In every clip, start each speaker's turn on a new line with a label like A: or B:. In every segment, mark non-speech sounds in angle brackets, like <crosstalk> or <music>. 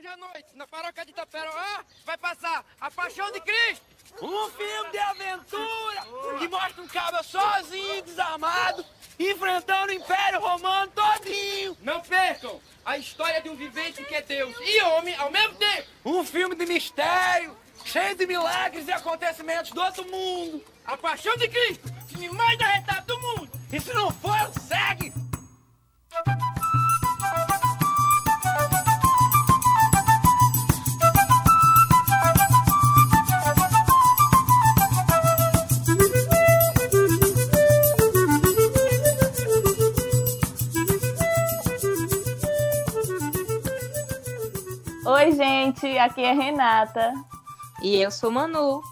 A: Hoje à noite, na paróquia de Itaperoá, vai passar A Paixão de Cristo.
B: Um filme de aventura que mostra um cabra sozinho, desarmado, enfrentando o Império Romano todinho.
A: Não percam a história de um vivente que é Deus e homem ao mesmo tempo.
B: Um filme de mistério, cheio de milagres e acontecimentos do outro mundo.
A: A Paixão de Cristo, filme mais arretado do mundo.
B: Se não for,
C: gente, aqui é Renata.
D: E eu sou Manu.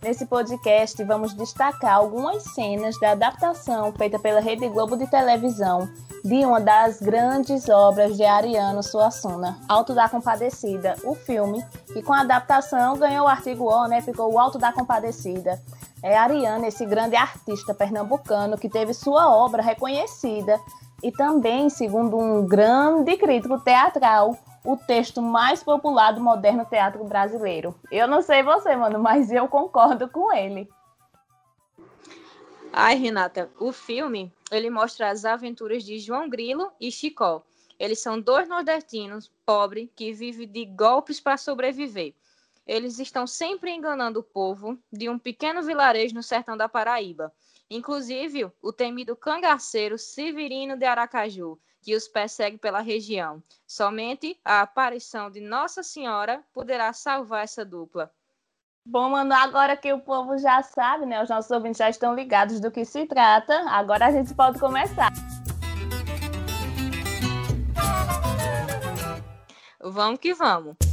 C: Nesse podcast, vamos destacar algumas cenas da adaptação feita pela Rede Globo de televisão de uma das grandes obras de Ariano Suassuna, Alto da Compadecida, o filme, que com a adaptação ganhou o artigo O, né? Ficou o Alto da Compadecida. É Ariano, esse grande artista pernambucano que teve sua obra reconhecida e também, segundo um grande crítico teatral, o texto mais popular do moderno teatro brasileiro. Eu não sei você, mano, mas eu concordo com ele.
D: Ai, Renata, o filme, ele mostra as aventuras de João Grilo e Chicó. Eles são dois nordestinos pobres que vivem de golpes para sobreviver. Eles estão sempre enganando o povo de um pequeno vilarejo no sertão da Paraíba. Inclusive, o temido cangaceiro Severino de Aracaju, que os persegue pela região. Somente a aparição de Nossa Senhora poderá salvar essa dupla.
C: Bom, mano, agora que o povo já sabe, né? Os nossos ouvintes já estão ligados do que se trata, agora a gente pode começar.
D: Vamos que vamos.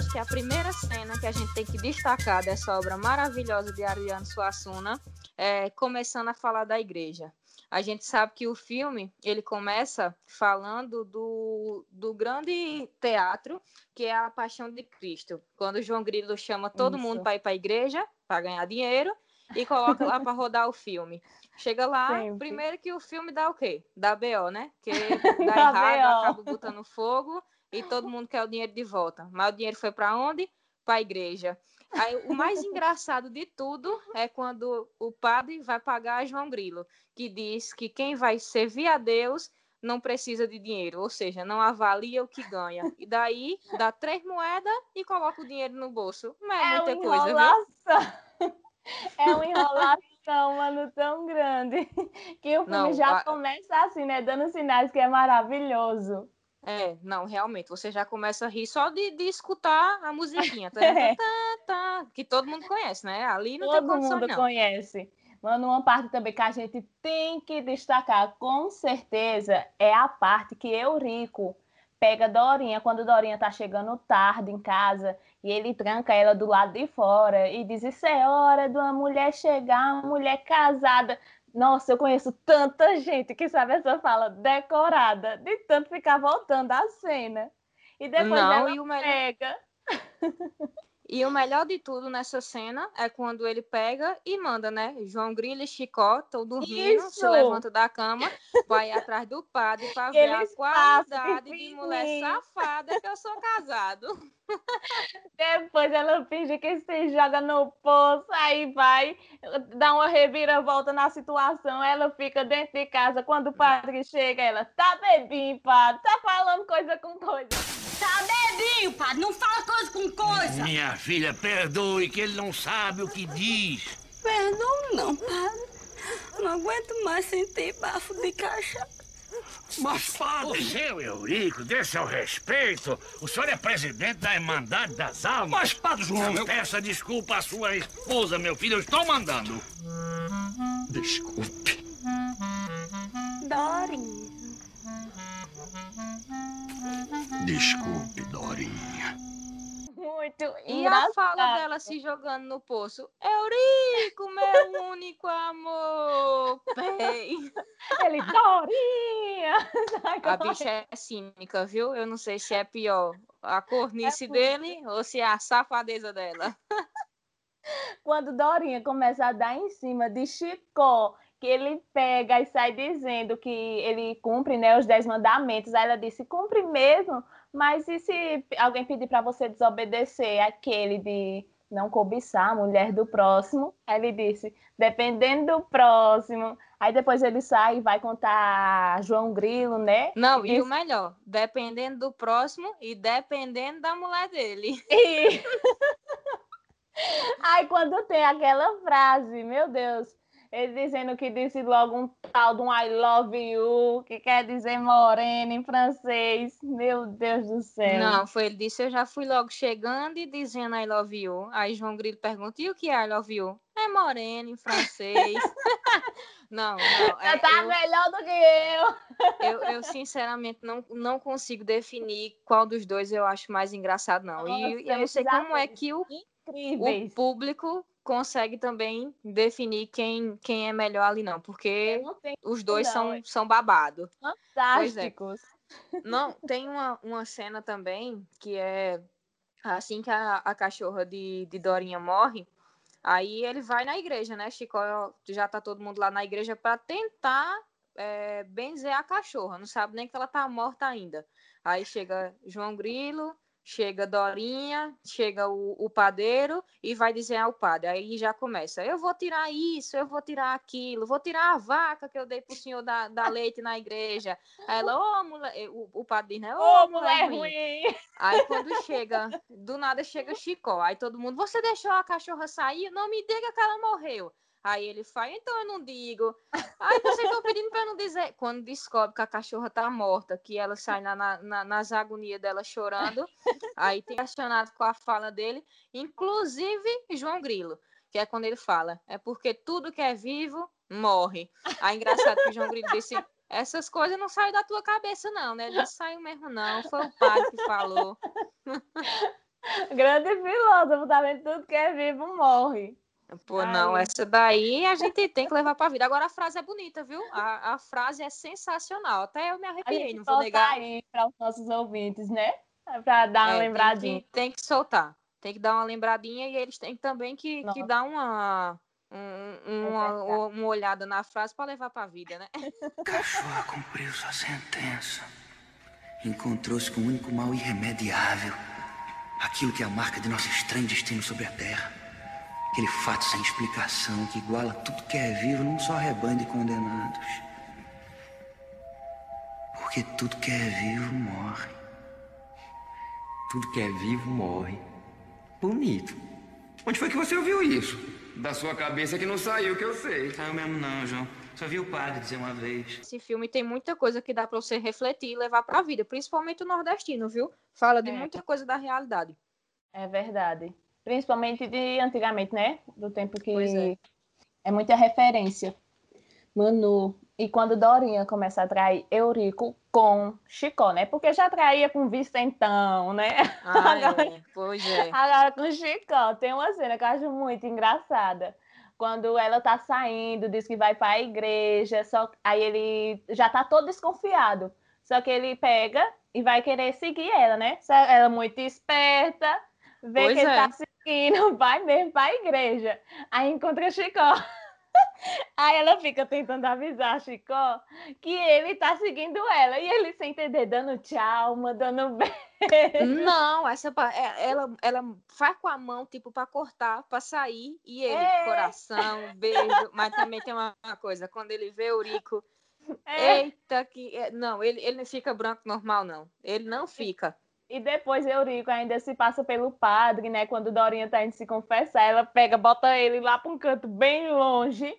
D: Acho que a primeira cena que a gente tem que destacar dessa obra maravilhosa de Ariano Suassuna é começando a falar da igreja. A gente sabe que o filme ele começa falando do, do grande teatro que é a Paixão de Cristo, quando João Grilo chama todo Isso. mundo para ir para a igreja para ganhar dinheiro e coloca lá para rodar o filme. Chega lá, Sempre. primeiro que o filme dá o quê? Dá BO, né? Que <laughs> dá, dá errado, acaba botando fogo e todo mundo quer o dinheiro de volta. Mas o dinheiro foi para onde? Para a igreja. Aí, o mais <laughs> engraçado de tudo é quando o padre vai pagar a João Grilo, que diz que quem vai servir a Deus não precisa de dinheiro, ou seja, não avalia o que ganha. E daí dá três moedas e coloca o dinheiro no bolso. Não é, é muita coisa, viu? <laughs>
C: É uma enrolação, mano, tão grande que o filme não, já a... começa assim, né? Dando sinais que é maravilhoso.
D: É, não, realmente, você já começa a rir só de, de escutar a musiquinha, tá, <laughs> é. tá, tá, que todo mundo conhece, né? Ali não
C: todo
D: tem condição,
C: mundo
D: não.
C: conhece. Mano, uma parte também que a gente tem que destacar, com certeza, é a parte que Eurico pega Dorinha, quando Dorinha tá chegando tarde em casa, e ele tranca ela do lado de fora e diz: Isso é hora de uma mulher chegar, uma mulher casada. Nossa, eu conheço tanta gente que sabe essa fala decorada, de tanto ficar voltando a cena. E depois Não, ela e o melhor... pega. <laughs>
D: E o melhor de tudo nessa cena é quando ele pega e manda, né? João Grilo e Chicó estão dormindo, Isso. se levanta da cama, vai atrás do padre para ver a qualidade de mulher safada que eu sou casado.
C: Depois ela finge que se joga no poço, aí vai, dá uma reviravolta na situação, ela fica dentro de casa. Quando o padre chega, ela tá bebinho, padre, tá falando coisa com coisa.
E: Tá bebinho, padre, não fala coisa com coisa.
F: Minha filha, perdoe que ele não sabe o que diz.
E: Perdoe não, padre. Não aguento mais sentir bafo de cachaça.
F: Mas, padre... O seu Eurico, dê seu respeito. O senhor é presidente da Irmandade das Almas.
B: Mas, padre João...
F: Eu... Peça desculpa à sua esposa, meu filho. Eu estou mandando.
B: Desculpe.
E: Dorinha.
F: Desculpe, Dorinha.
C: Muito
D: E a fala dela se jogando no poço. Eurico, meu <laughs> único amor. Bem. <laughs>
C: Ele, Dorinha! <laughs>
D: A bicha é cínica, viu? Eu não sei se é pior a cornice é dele ou se é a safadeza dela.
C: Quando Dorinha começa a dar em cima de Chicó, que ele pega e sai dizendo que ele cumpre né, os dez mandamentos, aí ela disse, cumpre mesmo, mas e se alguém pedir para você desobedecer aquele de não cobiçar a mulher do próximo? Aí ele disse, dependendo do próximo. Aí depois ele sai e vai contar João Grilo, né?
D: Não, e, e o melhor, dependendo do próximo e dependendo da mulher dele. <laughs>
C: E... <laughs> Aí quando tem aquela frase, meu Deus, ele dizendo que disse logo um tal de um I love you, que quer dizer morena em francês. Meu Deus do céu.
D: Não, foi ele disse, eu já fui logo chegando e dizendo I love you. Aí João Grilo pergunta, e o que é I love you? É morena em francês. <laughs> não, não.
C: É, tá eu, melhor do que eu.
D: eu. Eu, sinceramente, não, não consigo definir qual dos dois eu acho mais engraçado, não. Nossa, e eu não sei como é que o. O público consegue também definir quem, quem é melhor ali, não, porque não os dois não, são, são babado.
C: É. Fantásticos.
D: É. Não, tem uma, uma cena também que é assim que a, a cachorra de, de Dorinha morre, aí ele vai na igreja, né? Chico já tá todo mundo lá na igreja para tentar é, benzer a cachorra, não sabe nem que ela tá morta ainda. Aí chega João Grilo, chega Dorinha, chega o, o, padeiro e vai dizer ao padre. Aí já começa: eu vou tirar isso, eu vou tirar aquilo, vou tirar a vaca que eu dei pro senhor da, da leite na igreja. Aí ela, ô oh, mulher, o, o padre diz, né? Ô oh, mulher, mulher ruim. ruim. Aí quando chega, do nada chega Chicó. Aí todo mundo, você deixou a cachorra sair? Não me diga que ela morreu. Aí ele faz, então eu não digo. Aí vocês estão pedindo para não dizer. Quando descobre que a cachorra tá morta, que ela sai na, na, nas agonias dela chorando, aí tem questionado com a fala dele, inclusive João Grilo, que é quando ele fala, é porque tudo que é vivo morre. Aí engraçado que João Grilo disse, essas coisas não saem da tua cabeça não, né? Não saiu mesmo não, foi o padre que falou. <laughs>
C: Grande filósofo, também tudo que é vivo morre.
D: Pô, não, essa daí a gente tem que levar pra vida. Agora a frase é bonita, viu? A, a frase é sensacional. Até eu me arrepiei, não vou negar.
C: aí para os nossos ouvintes, né? Pra dar uma é, lembradinha.
D: Tem que, tem que, soltar. Tem que dar uma lembradinha e eles têm também que, que dar uma, um, uma, é uma olhada na frase para levar pra vida, né? <laughs>
G: Cachorra cumpriu sua sentença. Encontrou-se com o único mal irremediável. Aquilo que é a marca de nosso estranho destino sobre a Terra. Aquele fato sem explicação que iguala tudo que é vivo num só rebanho de condenados. Porque tudo que é vivo morre.
H: Tudo que é vivo morre. Bonito. Onde foi que você ouviu isso? Da sua cabeça que não saiu, que eu sei.
G: Saiu mesmo não, João. Só vi o padre dizer uma vez.
D: Esse filme tem muita coisa que dá para você refletir e levar para a vida, principalmente o nordestino, viu? Fala de é. muita coisa da realidade.
C: É verdade. Principalmente de antigamente, né? Do tempo que é. é. muita referência. Manu. E quando Dorinha começa a trair Eurico com Chicó, né? Porque já traía com Vicentão, né?
D: Ah, <laughs> agora, é. Pois é.
C: Agora com Chicó. Tem uma cena que eu acho muito engraçada. Quando ela tá saindo, diz que vai para a igreja, só aí ele já tá todo desconfiado. Só que ele pega e vai querer seguir ela, né? Ela é muito esperta, vê pois que é. ele tá e não vai mesmo para a igreja. Aí encontra Chicó. <laughs> Aí ela fica tentando avisar Chicó que ele tá seguindo ela. E ele sem entender, dando tchau, mandando <laughs> beijo.
D: Não, essa é, ela, ela faz com a mão, tipo, para cortar, para sair. E ele, é. coração, beijo. Mas também tem uma, coisa, quando ele vê o Rico. É. Eita, que. É, não, ele, ele não fica branco normal, não. Ele não fica.
C: E depois Eurico ainda se passa pelo padre, né? Quando Dorinha tá indo se confessar, ela pega, bota ele lá para um canto bem longe.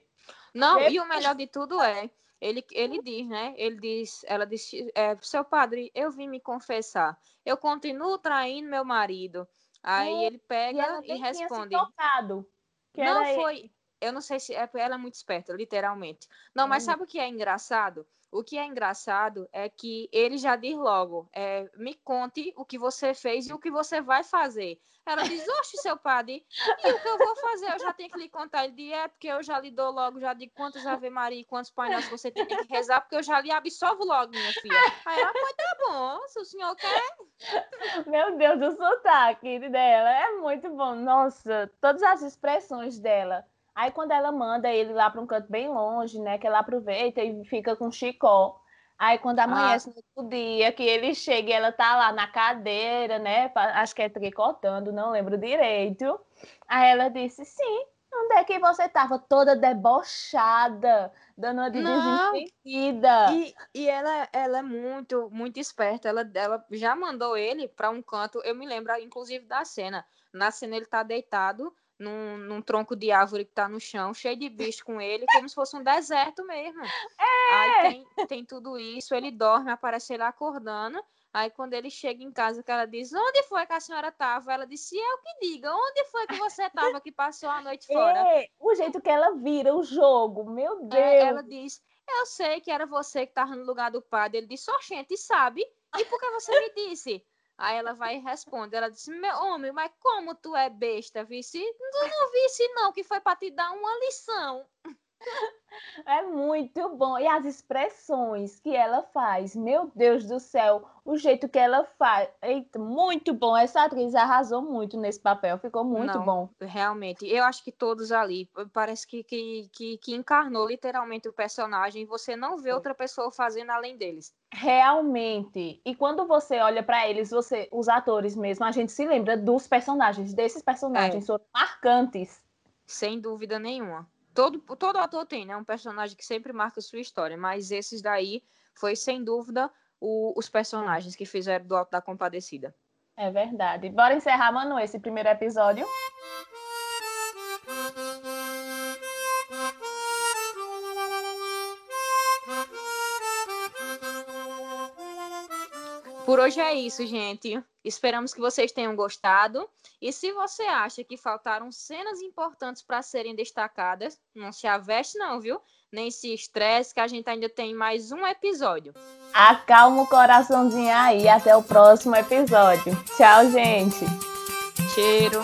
D: Não, depois... e o melhor de tudo é, ele, ele diz, né? Ele diz, ela diz, é, seu padre, eu vim me confessar. Eu continuo traindo meu marido. Aí ele pega e, e responde.
C: Tocado,
D: não foi, eu não sei se é ela é muito esperta, literalmente. Não, mas sabe o que é engraçado? O que é engraçado é que ele já diz logo: é, me conte o que você fez e o que você vai fazer. Ela diz: Oxe, seu padre, e o que eu vou fazer? Eu já tenho que lhe contar. Ele diz: É, porque eu já lhe dou logo, já digo quantas Ave Maria e quantos Pai Nosso você tem que rezar, porque eu já lhe absolvo logo, minha filha. Aí ela: Pois tá bom, se o senhor quer.
C: Meu Deus, o sotaque dela é muito bom. Nossa, todas as expressões dela. Aí quando ela manda ele lá para um canto bem longe, né, que ela aproveita e fica com Chicó. Aí quando amanhece ah. no dia, que ele chega e ela tá lá na cadeira, né, acho que é tricotando, não lembro direito. Aí ela disse, sim, onde é que você tava toda debochada, dando uma de desinvestida?
D: E, e ela, ela é muito, muito esperta. Ela, ela já mandou ele para um canto. Eu me lembro, inclusive, da cena. Na cena ele tá deitado num, num, tronco de árvore que tá no chão, cheio de bicho com ele, como se fosse um deserto mesmo. É. Aí tem, tem tudo isso, ele dorme, aparece ele acordando. Aí quando ele chega em casa, que ela diz, onde foi que a senhora tava? Ela disse, eu que diga, onde foi que você tava que passou a noite fora?
C: É, o jeito que ela vira o jogo, meu Deus.
D: É, ela diz, eu sei que era você que tava no lugar do padre. Ele disse, oxente, sabe? E por que você me disse? Aí ela vai e responde. Ela disse: Meu homem, mas como tu é besta, vice? Tu não visse, não, que foi para te dar uma lição.
C: É muito bom. E as expressões que ela faz, meu Deus do céu, o jeito que ela faz. Eita, muito bom. Essa atriz arrasou muito nesse papel, ficou muito
D: Não,
C: bom.
D: Realmente, eu acho que todos ali, parece que, que, que, que encarnou literalmente o personagem. Você não vê outra pessoa fazendo além deles.
C: Realmente. E quando você olha para eles, você, os atores mesmo, a gente se lembra dos personagens, desses personagens, é. foram marcantes.
D: Sem dúvida nenhuma todo, todo ator tem, né? Um personagem que sempre marca sua história, mas esses daí foi sem dúvida o, os personagens que fizeram do Alto da Compadecida.
C: É verdade. Bora encerrar, Manu, esse primeiro episódio.
D: Por hoje é isso, gente. Esperamos que vocês tenham gostado. E se você acha que faltaram cenas importantes para serem destacadas, não se aveste, não, viu? Nem se estresse, que a gente ainda tem mais um episódio.
C: Acalma o coraçãozinho aí. Até o próximo episódio. Tchau, gente.
D: Cheiro.